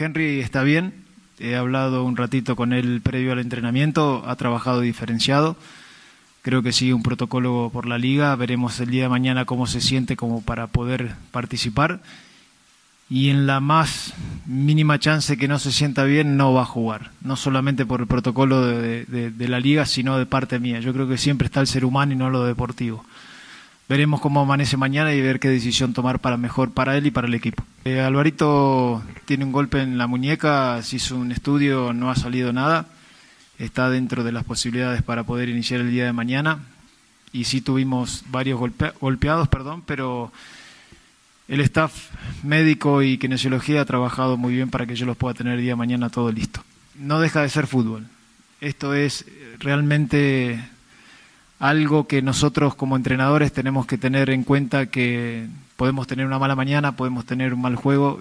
Henry está bien, he hablado un ratito con él previo al entrenamiento, ha trabajado diferenciado, creo que sigue un protocolo por la liga, veremos el día de mañana cómo se siente como para poder participar. Y en la más mínima chance que no se sienta bien no va a jugar, no solamente por el protocolo de, de la liga, sino de parte mía, yo creo que siempre está el ser humano y no lo deportivo veremos cómo amanece mañana y ver qué decisión tomar para mejor para él y para el equipo. Eh, Alvarito tiene un golpe en la muñeca, se hizo un estudio, no ha salido nada, está dentro de las posibilidades para poder iniciar el día de mañana y sí tuvimos varios golpeados, perdón, pero el staff médico y kinesiología ha trabajado muy bien para que yo los pueda tener el día de mañana todo listo. No deja de ser fútbol. Esto es realmente algo que nosotros como entrenadores tenemos que tener en cuenta que podemos tener una mala mañana, podemos tener un mal juego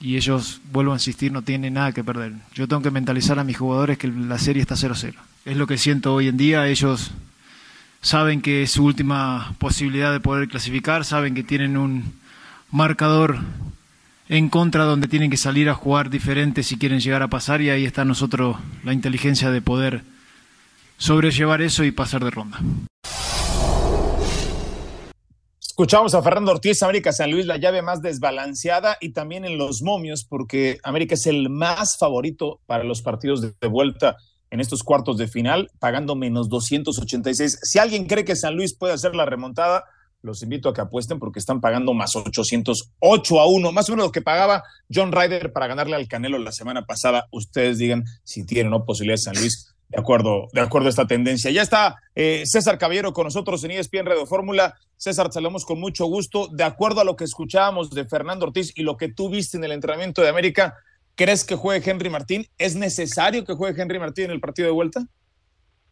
y ellos, vuelvo a insistir, no tienen nada que perder. Yo tengo que mentalizar a mis jugadores que la serie está 0-0. Es lo que siento hoy en día, ellos saben que es su última posibilidad de poder clasificar, saben que tienen un marcador en contra donde tienen que salir a jugar diferente si quieren llegar a pasar y ahí está nosotros la inteligencia de poder sobrellevar eso y pasar de ronda. Escuchamos a Fernando Ortiz, América San Luis, la llave más desbalanceada y también en los momios, porque América es el más favorito para los partidos de vuelta en estos cuartos de final, pagando menos 286. Si alguien cree que San Luis puede hacer la remontada, los invito a que apuesten porque están pagando más 808 a 1, más o menos lo que pagaba John Ryder para ganarle al Canelo la semana pasada. Ustedes digan si tienen o no posibilidades San Luis de acuerdo, de acuerdo a esta tendencia. Ya está eh, César Caballero con nosotros en ESPN Radio Fórmula. César, saludamos con mucho gusto. De acuerdo a lo que escuchábamos de Fernando Ortiz y lo que tú viste en el entrenamiento de América, ¿crees que juegue Henry Martín? ¿Es necesario que juegue Henry Martín en el partido de vuelta?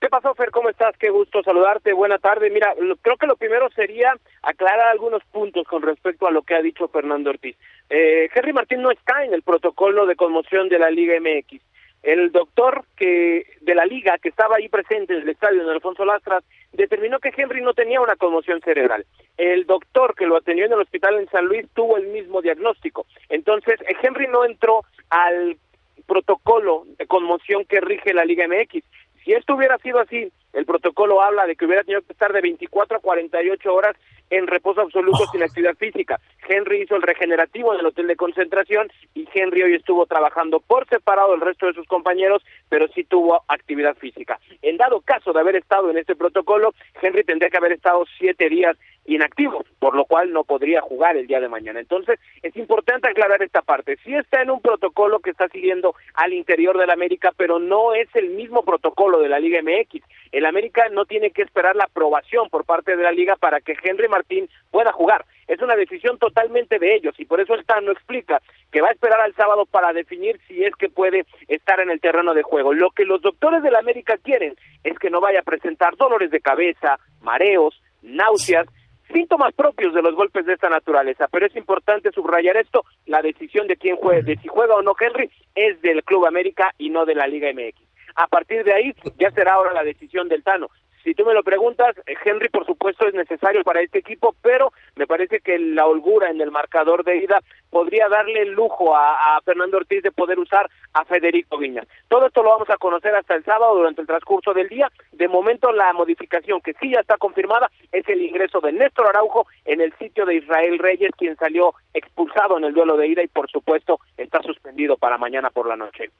¿Qué pasó, Fer? ¿Cómo estás? Qué gusto saludarte. Buena tarde. Mira, creo que lo primero sería aclarar algunos puntos con respecto a lo que ha dicho Fernando Ortiz. Eh, Henry Martín no está en el protocolo de conmoción de la Liga MX el doctor que de la liga que estaba ahí presente en el estadio en Alfonso Lastras determinó que Henry no tenía una conmoción cerebral. El doctor que lo atendió en el hospital en San Luis tuvo el mismo diagnóstico. Entonces, Henry no entró al protocolo de conmoción que rige la Liga MX. Si esto hubiera sido así, el protocolo habla de que hubiera tenido que estar de 24 a 48 horas en reposo absoluto sin actividad física. Henry hizo el regenerativo en el hotel de concentración y Henry hoy estuvo trabajando por separado del resto de sus compañeros, pero sí tuvo actividad física. En dado caso de haber estado en este protocolo, Henry tendría que haber estado siete días inactivo, por lo cual no podría jugar el día de mañana. Entonces, es importante aclarar esta parte. Sí está en un protocolo que está siguiendo al interior de la América, pero no es el mismo protocolo de la Liga MX. El América no tiene que esperar la aprobación por parte de la Liga para que Henry Martín pueda jugar. Es una decisión totalmente de ellos y por eso el no explica que va a esperar al sábado para definir si es que puede estar en el terreno de juego. Lo que los doctores de la América quieren es que no vaya a presentar dolores de cabeza, mareos, náuseas síntomas propios de los golpes de esta naturaleza, pero es importante subrayar esto, la decisión de quién juegue, de si juega o no Henry, es del Club América y no de la Liga MX. A partir de ahí ya será ahora la decisión del Tano. Si tú me lo preguntas, eh, Henry por supuesto es necesario para este equipo, pero me parece que la holgura en el marcador de ida podría darle el lujo a, Fernando Ortiz de poder usar a Federico Viñas. Todo esto lo vamos a conocer hasta el sábado durante el transcurso del día. De momento la modificación que sí ya está confirmada es el ingreso de Néstor Araujo en el sitio de Israel Reyes, quien salió expulsado en el duelo de ida y por supuesto está suspendido para mañana por la noche.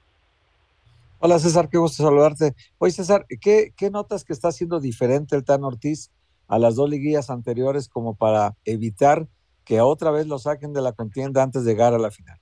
Hola César, qué gusto saludarte. Oye César, ¿qué, ¿qué notas que está haciendo diferente el Tan Ortiz a las dos liguillas anteriores como para evitar que otra vez lo saquen de la contienda antes de llegar a la final?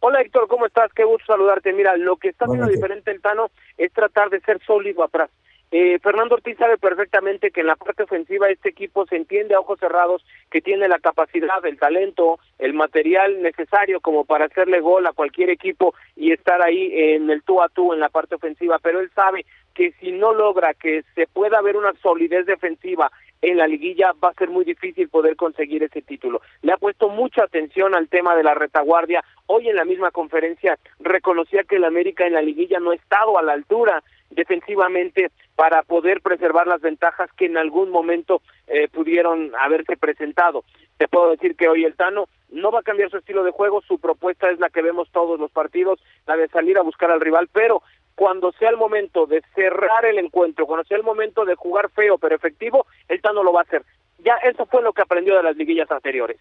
Hola Héctor, ¿cómo estás? Qué gusto saludarte. Mira, lo que está haciendo diferente el Tano es tratar de ser sólido atrás. Eh, Fernando Ortiz sabe perfectamente que en la parte ofensiva este equipo se entiende a ojos cerrados que tiene la capacidad, el talento, el material necesario como para hacerle gol a cualquier equipo y estar ahí en el tú a tú en la parte ofensiva, pero él sabe que si no logra que se pueda ver una solidez defensiva en la liguilla va a ser muy difícil poder conseguir ese título. Le ha puesto mucha atención al tema de la retaguardia. Hoy en la misma conferencia reconocía que el América en la liguilla no ha estado a la altura defensivamente para poder preservar las ventajas que en algún momento eh, pudieron haberse presentado. Te puedo decir que hoy el Tano no va a cambiar su estilo de juego, su propuesta es la que vemos todos los partidos, la de salir a buscar al rival, pero cuando sea el momento de cerrar el encuentro, cuando sea el momento de jugar feo pero efectivo, el Tano lo va a hacer. Ya eso fue lo que aprendió de las liguillas anteriores.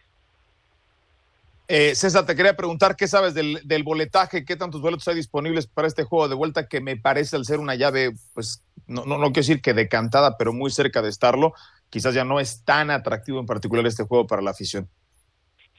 Eh, César, te quería preguntar qué sabes del, boletaje, qué tantos boletos hay disponibles para este juego de vuelta que me parece al ser una llave, pues no, no, no quiero decir que decantada, pero muy cerca de estarlo. Quizás ya no es tan atractivo en particular este juego para la afición.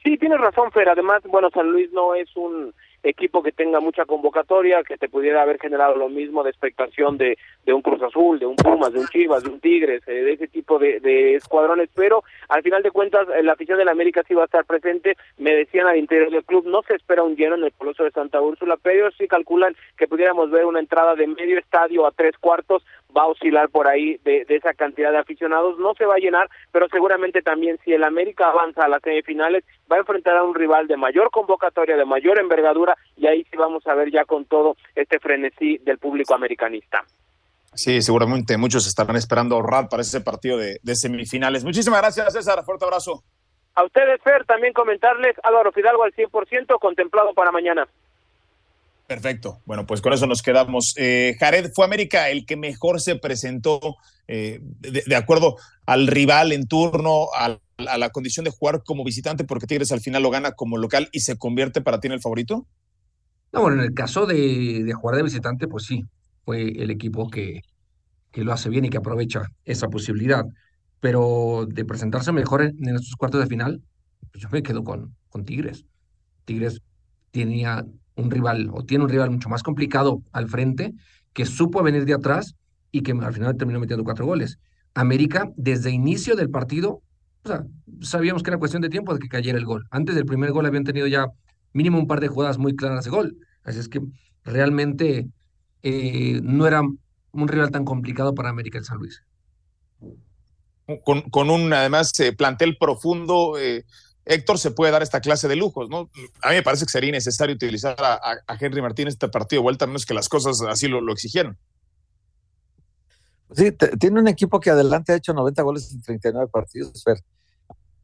Sí, tienes razón, Fer. Además, bueno, San Luis no es un equipo que tenga mucha convocatoria, que te pudiera haber generado lo mismo de expectación de, de un Cruz Azul, de un Pumas, de un Chivas, de un Tigres, eh, de ese tipo de, escuadrones, pero al final de cuentas la afición de la América sí va a estar presente, me decían al interior del club, no se espera un lleno en el Coloso de Santa Úrsula, pero sí calculan que pudiéramos ver una entrada de medio estadio a tres cuartos, va a oscilar por ahí de, de esa cantidad de aficionados, no se va a llenar, pero seguramente también si el América avanza a las semifinales, va a enfrentar a un rival de mayor convocatoria, de mayor envergadura, y ahí sí vamos a ver ya con todo este frenesí del público americanista. Sí, seguramente muchos estarán esperando ahorrar para ese partido de, de semifinales. Muchísimas gracias, César. Fuerte abrazo. A ustedes, Fer, también comentarles Álvaro Fidalgo al 100% contemplado para mañana. Perfecto. Bueno, pues con eso nos quedamos. Eh, Jared, ¿fue América el que mejor se presentó eh, de, acuerdo al rival en turno, a, la condición de jugar como visitante, porque Tigres al final lo gana como local y se convierte para ti en el favorito? No, bueno, en el caso de, de jugar de visitante, pues sí, fue el equipo que, que lo hace bien y que aprovecha esa posibilidad. Pero de presentarse mejor en, en estos cuartos de final, pues yo me quedo con, con Tigres. Tigres tenía un rival o tiene un rival mucho más complicado al frente que supo venir de atrás y que al final terminó metiendo cuatro goles. América, desde inicio del partido, o sea, sabíamos que era cuestión de tiempo de que cayera el gol. Antes del primer gol habían tenido ya mínimo un par de jugadas muy claras de gol. Así es que realmente eh, no era un rival tan complicado para América el San Luis. Con, un, además, eh, plantel profundo, eh, Héctor se puede dar esta clase de lujos, ¿no? A mí me parece que sería necesario utilizar a, Henry Martínez este partido de vuelta, a menos que las cosas así lo, exigieron. Sí, tiene un equipo que adelante ha hecho 90 goles en 39 partidos, Fer.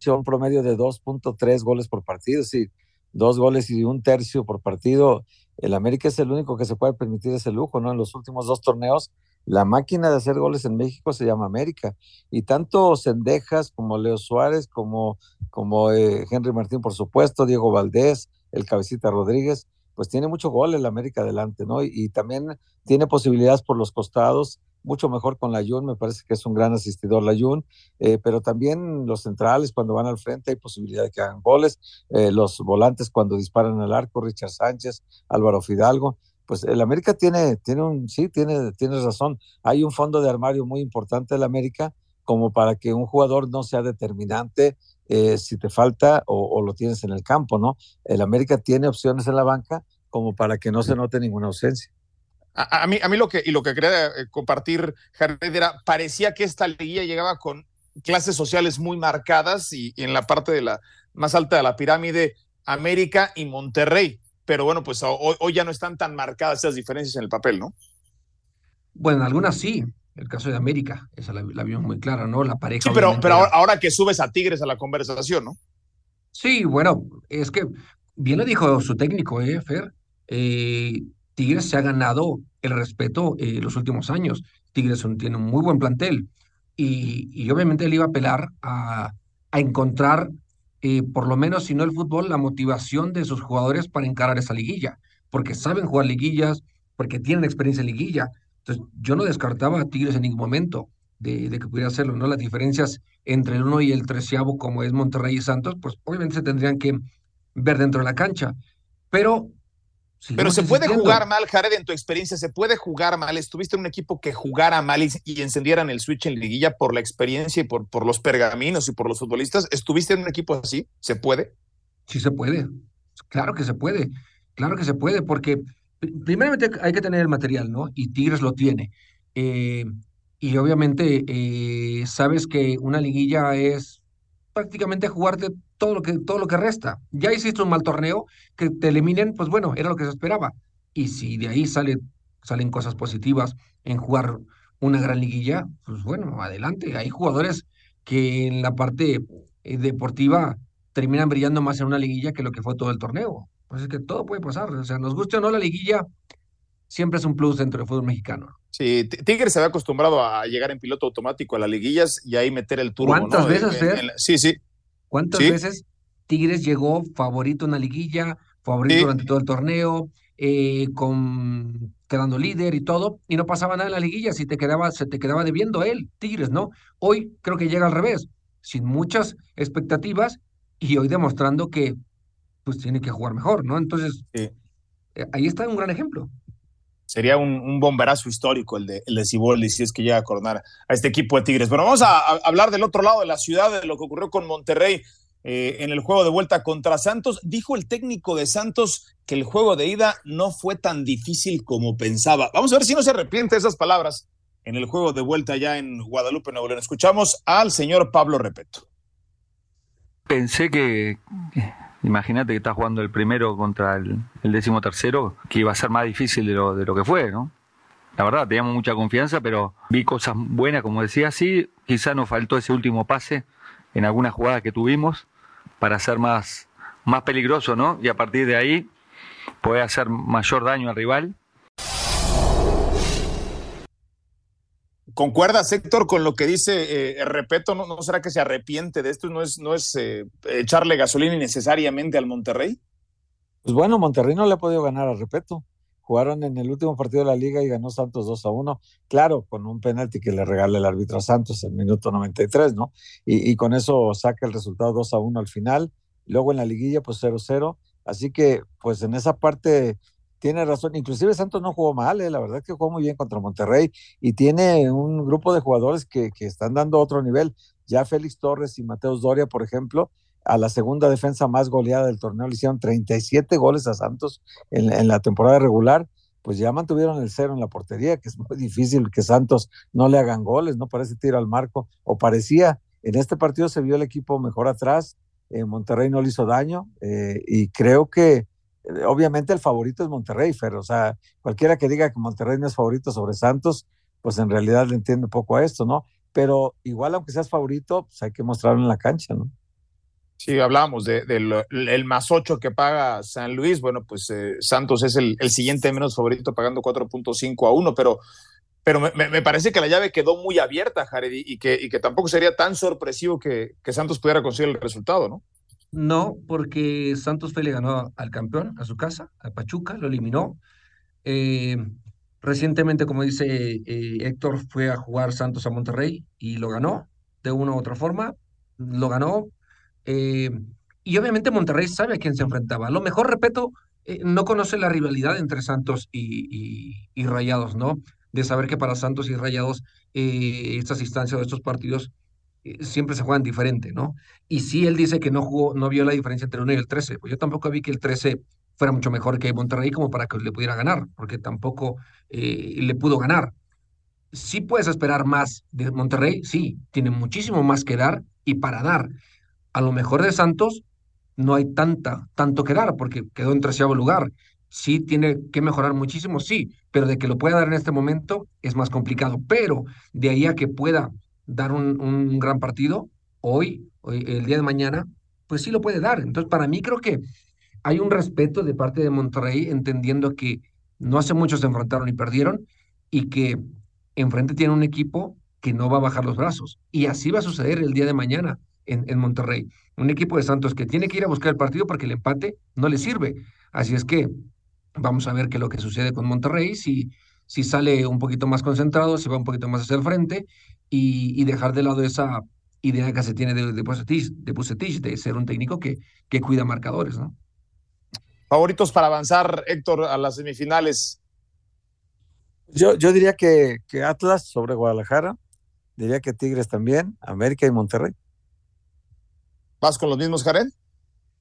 Un promedio de 2.3 goles por partido, sí, dos goles y un tercio por partido. El América es el único que se puede permitir ese lujo, ¿no? En los últimos dos torneos, la máquina de hacer goles en México se llama América. Y tanto Sendejas como Leo Suárez, como, como eh, Henry Martín, por supuesto, Diego Valdés, el Cabecita Rodríguez, pues tiene mucho gol el América adelante, ¿no? Y, también tiene posibilidades por los costados mucho mejor con la Jun, me parece que es un gran asistidor la Jun, eh, pero también los centrales cuando van al frente hay posibilidad de que hagan goles, eh, los volantes cuando disparan al arco, Richard Sánchez, Álvaro Fidalgo, pues el América tiene, tiene un, sí, tiene, tienes razón, hay un fondo de armario muy importante del América como para que un jugador no sea determinante eh, si te falta o, o lo tienes en el campo, ¿no? El América tiene opciones en la banca como para que no se note ninguna ausencia. A, a, mí, a mí lo que, y lo que quería eh, compartir, Jared, era, parecía que esta liguilla llegaba con clases sociales muy marcadas y, y, en la parte de la más alta de la pirámide, América y Monterrey. Pero bueno, pues hoy, hoy ya no están tan marcadas esas diferencias en el papel, ¿no? Bueno, algunas sí. El caso de América, esa la, la vimos muy clara, ¿no? La pareja. Sí, pero, pero ahora, ahora que subes a Tigres a la conversación, ¿no? Sí, bueno, es que bien lo dijo su técnico, ¿eh, Fer? Eh, Tigres se ha ganado el respeto eh, los últimos años. Tigres tiene un muy buen plantel y, y obviamente él iba a apelar a, a encontrar, eh, por lo menos si no el fútbol, la motivación de sus jugadores para encarar esa liguilla, porque saben jugar liguillas, porque tienen experiencia en liguilla. Entonces, yo no descartaba a Tigres en ningún momento de, que pudiera hacerlo, ¿no? Las diferencias entre el uno y el treceavo, como es Monterrey y Santos, pues obviamente se tendrían que ver dentro de la cancha. Pero pero se puede jugar mal, Jared, en tu experiencia, se puede jugar mal. Estuviste en un equipo que jugara mal y, y, encendieran el switch en liguilla por la experiencia y por, por los pergaminos y por los futbolistas. ¿Estuviste en un equipo así? ¿Se puede? Sí, se puede. Claro que se puede. Claro que se puede, porque primeramente hay que tener el material, ¿no? Y Tigres lo tiene. Eh, y obviamente eh, sabes que una liguilla es prácticamente jugarte todo lo que, todo lo que resta. Ya hiciste un mal torneo, que te eliminen, pues bueno, era lo que se esperaba. Y si de ahí sale, salen cosas positivas en jugar una gran liguilla, pues bueno, adelante. Hay jugadores que en la parte eh, deportiva terminan brillando más en una liguilla que lo que fue todo el torneo. Pues es que todo puede pasar. O sea, nos guste o no la liguilla, siempre es un plus dentro del fútbol mexicano. Sí, Tigres se había acostumbrado a llegar en piloto automático a las liguillas y ahí meter el turbo. ¿Cuántas ¿no? veces, en, en, en, sí, sí. ¿Cuántas ¿Sí? veces Tigres llegó favorito en la liguilla, favorito sí. durante todo el torneo, eh, con quedando líder y todo, y no pasaba nada en la liguilla, si te quedaba, se te quedaba debiendo él, Tigres, ¿no? Hoy creo que llega al revés, sin muchas expectativas y hoy demostrando que pues tiene que jugar mejor, ¿no? Entonces, sí. Eh, ahí está un gran ejemplo. Sería un, bomberazo histórico el de, el de si es que llega a coronar a este equipo de Tigres. Bueno, vamos a, hablar del otro lado de la ciudad, de lo que ocurrió con Monterrey eh, en el juego de vuelta contra Santos. Dijo el técnico de Santos que el juego de ida no fue tan difícil como pensaba. Vamos a ver si no se arrepiente esas palabras en el juego de vuelta ya en Guadalupe, Nuevo León. Escuchamos al señor Pablo Repeto. Pensé que, imagínate que estás jugando el primero contra el, décimo tercero, que iba a ser más difícil de lo, de lo que fue, ¿no? La verdad, teníamos mucha confianza, pero vi cosas buenas, como decía, sí, quizá nos faltó ese último pase en algunas jugadas que tuvimos para ser más, más peligroso, ¿no? Y a partir de ahí puede hacer mayor daño al rival ¿Concuerdas, Héctor, con lo que dice eh, Repeto? ¿no, ¿no, será que se arrepiente de esto? ¿No es, no es eh, echarle gasolina innecesariamente al Monterrey? Pues bueno, Monterrey no le ha podido ganar a Repeto. Jugaron en el último partido de la liga y ganó Santos 2 a 1. Claro, con un penalti que le regala el árbitro a Santos en minuto 93, ¿no? Y, con eso saca el resultado 2 a 1 al final. Luego en la liguilla, pues 0-0. Así que, pues en esa parte tiene razón. Inclusive Santos no jugó mal, eh, la verdad es que jugó muy bien contra Monterrey y tiene un grupo de jugadores que, que, están dando otro nivel. Ya Félix Torres y Mateus Doria, por ejemplo, a la segunda defensa más goleada del torneo le hicieron 37 goles a Santos en, la temporada regular. Pues ya mantuvieron el cero en la portería, que es muy difícil que Santos no le hagan goles, no parece tiro al marco, o parecía. En este partido se vio el equipo mejor atrás, en Monterrey no le hizo daño, eh, y creo que eh, obviamente el favorito es Monterrey, pero o sea, cualquiera que diga que Monterrey no es favorito sobre Santos, pues en realidad le entiende poco a esto, ¿no? Pero igual, aunque seas favorito, pues hay que mostrarlo en la cancha, ¿no? Sí, hablábamos del de, el más ocho que paga San Luis. Bueno, pues eh, Santos es el, el, siguiente menos favorito pagando 4.5 a 1, pero, pero me, me, parece que la llave quedó muy abierta, Jared, y que, y que tampoco sería tan sorpresivo que, que Santos pudiera conseguir el resultado, ¿no? No, porque Santos Fe le ganó al campeón, a su casa, a Pachuca, lo eliminó. Eh, recientemente, como dice eh, Héctor, fue a jugar Santos a Monterrey y lo ganó de una u otra forma. Lo ganó. Eh, y obviamente Monterrey sabe a quién se enfrentaba. A lo mejor, repito, no conoce la rivalidad entre Santos y, y, Rayados, ¿no? De saber que para Santos y Rayados estas instancias o estos partidos siempre se juegan diferente, ¿no? Y si él dice que no jugó, no vio la diferencia entre el 1 y el 13, pues yo tampoco vi que el 13 fuera mucho mejor que Monterrey como para que le pudiera ganar, porque tampoco eh, le pudo ganar. Sí puedes esperar más de Monterrey, sí, tiene muchísimo más que dar y para dar. A lo mejor de Santos no hay tanta, tanto que dar, porque quedó en treceavo lugar. Sí tiene que mejorar muchísimo, sí, pero de que lo pueda dar en este momento es más complicado. Pero de ahí a que pueda dar un, gran partido, hoy, hoy, el día de mañana, pues sí lo puede dar. Entonces, para mí creo que hay un respeto de parte de Monterrey, entendiendo que no hace mucho se enfrentaron y perdieron, y que enfrente tiene un equipo que no va a bajar los brazos. Y así va a suceder el día de mañana en, en Monterrey. Un equipo de Santos que tiene que ir a buscar el partido porque el empate no le sirve. Así es que vamos a ver qué es lo que sucede con Monterrey, si, si sale un poquito más concentrado, si va un poquito más hacia el frente y, dejar de lado esa idea que se tiene de, de, de de ser un técnico que, que cuida marcadores, ¿no? Favoritos para avanzar, Héctor, a las semifinales. Yo, yo diría que, que Atlas sobre Guadalajara, diría que Tigres también, América y Monterrey. ¿Vas con los mismos, Jared?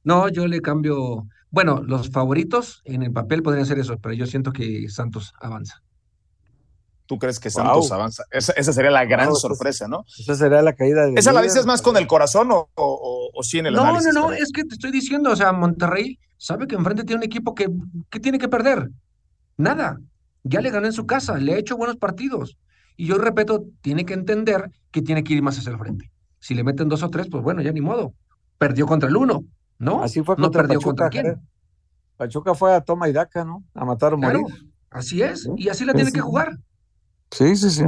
No, yo le cambio. Bueno, los favoritos en el papel podrían ser esos, pero yo siento que Santos avanza. ¿Tú crees que Santos avanza? Esa, sería la gran sorpresa, ¿no? Esa sería la caída de. ¿Esa la dices más con el corazón o, o, sí en el no, análisis? No, no, no, es que te estoy diciendo, o sea, Monterrey sabe que enfrente tiene un equipo que, que tiene que perder. Nada. Ya le ganó en su casa, le ha hecho buenos partidos. Y yo repito, tiene que entender que tiene que ir más hacia el frente. Si le meten dos o tres, pues bueno, ya ni modo. Perdió contra el uno, ¿no? Así fue no perdió contra quién. Pachuca fue a toma y daca, ¿no? A matar o morir. Así es, y así la tiene que jugar. Sí, sí, sí.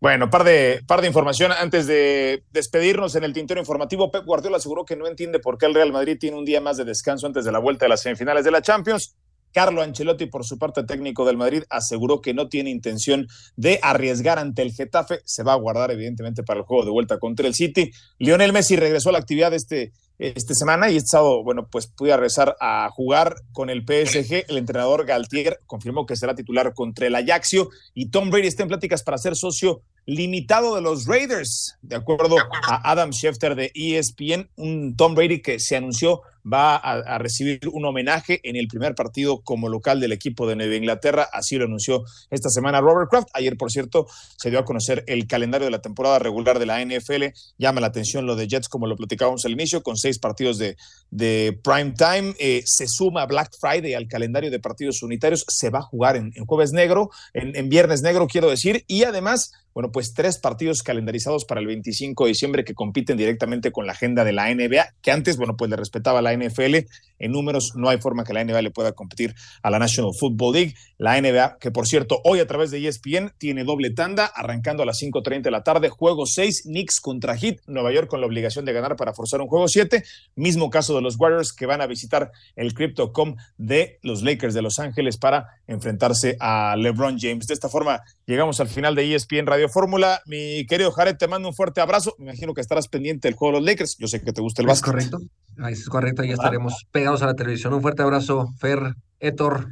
Bueno, par de, par de información antes de despedirnos en el tintero informativo. Pep Guardiola aseguró que no entiende por qué el Real Madrid tiene un día más de descanso antes de la vuelta de las semifinales de la Champions. Carlo Ancelotti, por su parte técnico del Madrid, aseguró que no tiene intención de arriesgar ante el Getafe. Se va a guardar, evidentemente, para el juego de vuelta contra el City. Lionel Messi regresó a la actividad este, esta semana y este sábado, bueno, pues pude regresar a jugar con el PSG. El entrenador Galtier confirmó que será titular contra el Ajaxio y Tom Brady está en pláticas para ser socio limitado de los Raiders, de acuerdo a Adam Schefter de ESPN, un Tom Brady que se anunció va a, recibir un homenaje en el primer partido como local del equipo de Nueva Inglaterra. Así lo anunció esta semana Robert Kraft. Ayer, por cierto, se dio a conocer el calendario de la temporada regular de la NFL. Llama la atención lo de Jets, como lo platicábamos al inicio, con seis partidos de, de prime time. Eh, se suma Black Friday al calendario de partidos unitarios. Se va a jugar en, jueves negro, en, en viernes negro, quiero decir. Y además bueno, pues tres partidos calendarizados para el 25 de diciembre que compiten directamente con la agenda de la NBA, que antes, bueno, pues le respetaba la NFL. En números no hay forma que la NBA le pueda competir a la National Football League. La NBA, que por cierto, hoy a través de ESPN tiene doble tanda, arrancando a las 5.30 de la tarde, juego 6, Knicks contra Heat, Nueva York con la obligación de ganar para forzar un juego 7. Mismo caso de los Warriors que van a visitar el CryptoCom de los Lakers de Los Ángeles para enfrentarse a LeBron James. De esta forma, llegamos al final de ESPN Radio Fórmula. Mi querido Jared, te mando un fuerte abrazo. Me imagino que estarás pendiente del juego de los Lakers. Yo sé que te gusta el básquet. Es correcto. es correcto, ahí estaremos pegados a la televisión. Un fuerte abrazo, Fer, Héctor.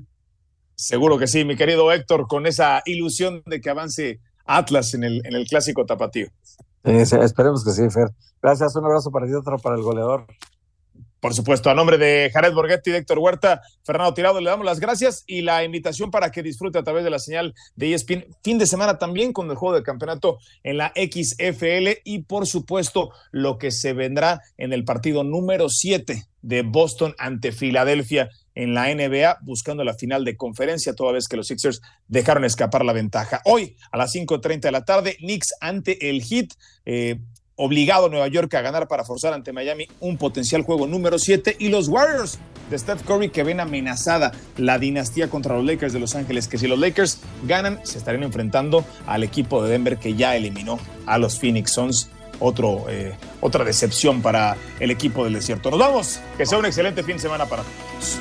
Seguro que sí, mi querido Héctor, con esa ilusión de que avance Atlas en el, en el clásico tapatío. esperemos que sí, Fer. Gracias, un abrazo para ti, otro para el goleador. Por supuesto, a nombre de Jared Borghetti y Héctor Huerta, Fernando Tirado, le damos las gracias y la invitación para que disfrute a través de la señal de ESPN fin de semana también con el juego de campeonato en la XFL y por supuesto lo que se vendrá en el partido número 7 de Boston ante Filadelfia en la NBA buscando la final de conferencia toda vez que los Sixers dejaron escapar la ventaja. Hoy a las 5.30 de la tarde, Knicks ante el Heat. Eh, obligado Nueva York a ganar para forzar ante Miami un potencial juego número 7 y los Warriors de Steph Curry que ven amenazada la dinastía contra los Lakers de Los Ángeles, que si los Lakers ganan se estarían enfrentando al equipo de Denver que ya eliminó a los Phoenix Suns. Eh, otra decepción para el equipo del desierto. Nos vamos, que sea un excelente fin de semana para todos.